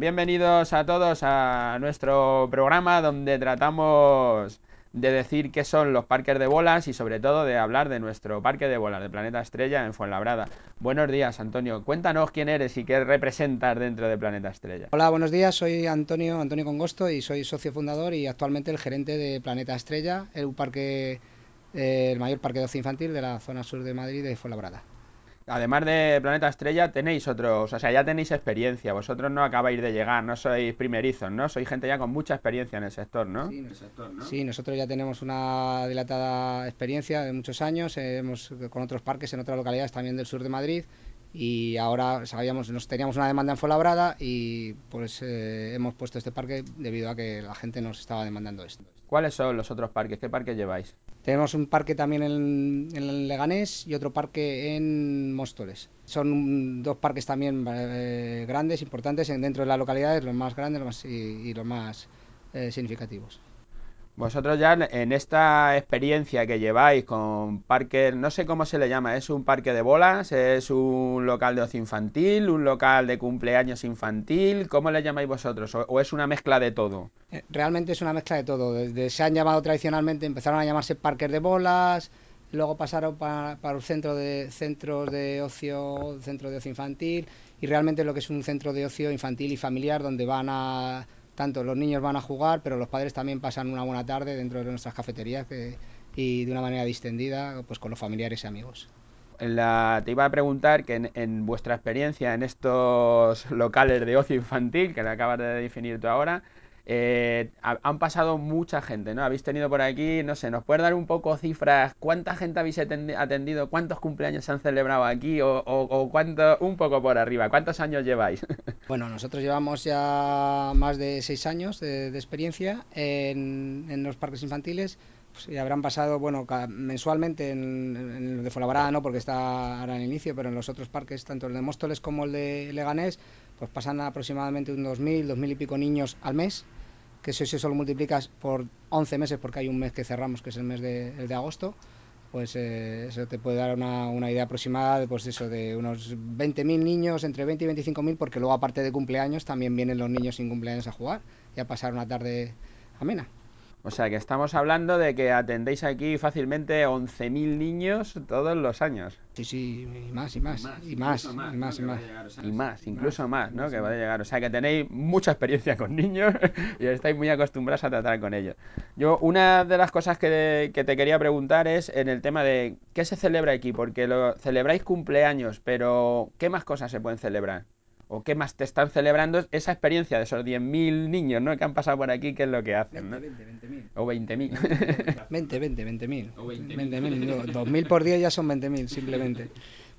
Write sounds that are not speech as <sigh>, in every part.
Bienvenidos a todos a nuestro programa donde tratamos de decir qué son los parques de bolas y sobre todo de hablar de nuestro parque de bolas de Planeta Estrella en Fuenlabrada. Buenos días, Antonio. Cuéntanos quién eres y qué representas dentro de Planeta Estrella. Hola, buenos días. Soy Antonio, Antonio Congosto y soy socio fundador y actualmente el gerente de Planeta Estrella, el parque, eh, el mayor parque de ocio infantil de la zona sur de Madrid de Fuenlabrada además de Planeta Estrella, tenéis otros, o sea, ya tenéis experiencia, vosotros no acabáis de llegar, no sois primerizos, ¿no? Sois gente ya con mucha experiencia en el sector, ¿no? Sí, el sector, ¿no? sí nosotros ya tenemos una dilatada experiencia de muchos años, hemos con otros parques en otras localidades también del sur de Madrid y ahora sabíamos, nos teníamos una demanda en Fuenlabrada y pues eh, hemos puesto este parque debido a que la gente nos estaba demandando esto. ¿Cuáles son los otros parques? ¿Qué parques lleváis? Tenemos un parque también en, en Leganés y otro parque en Móstoles. Son dos parques también eh, grandes, importantes dentro de las localidades, los más grandes y, los más eh, significativos. Vosotros ya en esta experiencia que lleváis con parques, no sé cómo se le llama, ¿es un parque de bolas? ¿Es un local de ocio infantil? ¿Un local de cumpleaños infantil? ¿Cómo le llamáis vosotros? ¿O, es una mezcla de todo? Eh, realmente es una mezcla de todo. Desde, se han llamado tradicionalmente, empezaron a llamarse parques de bolas, luego pasaron para, para el centro de centros de ocio, centro de ocio infantil y realmente lo que es un centro de ocio infantil y familiar donde van a tanto los niños van a jugar, pero los padres también pasan una buena tarde dentro de nuestras cafeterías y de una manera distendida pues con los familiares y amigos. La, te iba a preguntar que en, vuestra experiencia en estos locales de ocio infantil, que le acabas de definir tú ahora, eh, han pasado mucha gente, ¿no? Habéis tenido por aquí, no sé, ¿nos puedes dar un poco cifras? ¿Cuánta gente habéis atendido? ¿Cuántos cumpleaños se han celebrado aquí? ¿O, o, cuánto, un poco por arriba? ¿Cuántos años lleváis? <laughs> Bueno, nosotros llevamos ya más de seis años de, experiencia en, en, los parques infantiles. Pues ya habrán pasado, bueno, mensualmente en, el de Folabrada, no, porque está ahora en inicio, pero en los otros parques, tanto el de Móstoles como el de Leganés, pues pasan aproximadamente unos 2.000, 2.000 y pico niños al mes que si eso lo multiplicas por 11 meses, porque hay un mes que cerramos, que es el mes de, el de agosto, pues eh, eso te puede dar una, una, idea aproximada de, pues eso, de unos 20.000 niños, entre 20 y 25.000, porque luego aparte de cumpleaños también vienen los niños sin cumpleaños a jugar y a pasar una tarde amena. O sea que estamos hablando de que atendéis aquí fácilmente 11.000 niños todos los años. Sí, sí, y más, y más, y más, y más, y más. Y más, incluso más, ¿no? Que va a llegar. O sea que tenéis mucha experiencia con niños <laughs> y estáis muy acostumbrados a tratar con ellos. Yo, una de las cosas que, que te quería preguntar es en el tema de qué se celebra aquí, porque lo celebráis cumpleaños, pero ¿qué más cosas se pueden celebrar? O qué más te están celebrando esa experiencia de esos 10.000 niños ¿no? que han pasado por aquí, qué es lo que hacen. 20, ¿no? 20, 20.000. O 20.000. 20, 20, 20.000. 20.000. 2.000 por día ya son 20.000, simplemente.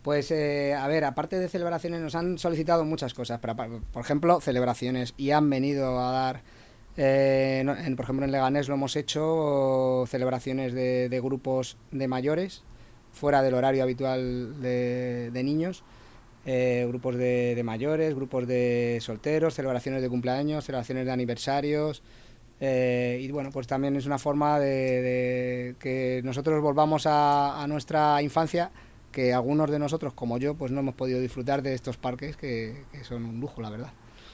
Pues, eh, a ver, aparte de celebraciones, nos han solicitado muchas cosas. Pero, por ejemplo, celebraciones. Y han venido a dar, eh, en, por ejemplo, en Leganés lo hemos hecho, celebraciones de, de grupos de mayores, fuera del horario habitual de, de niños eh, grupos de, mayores, grupos de solteros, celebraciones de cumpleaños, celebraciones de aniversarios. Eh, y bueno, pues también es una forma de, que nosotros volvamos a, nuestra infancia, que algunos de nosotros, como yo, pues no hemos podido disfrutar de estos parques que, que son un lujo, la verdad.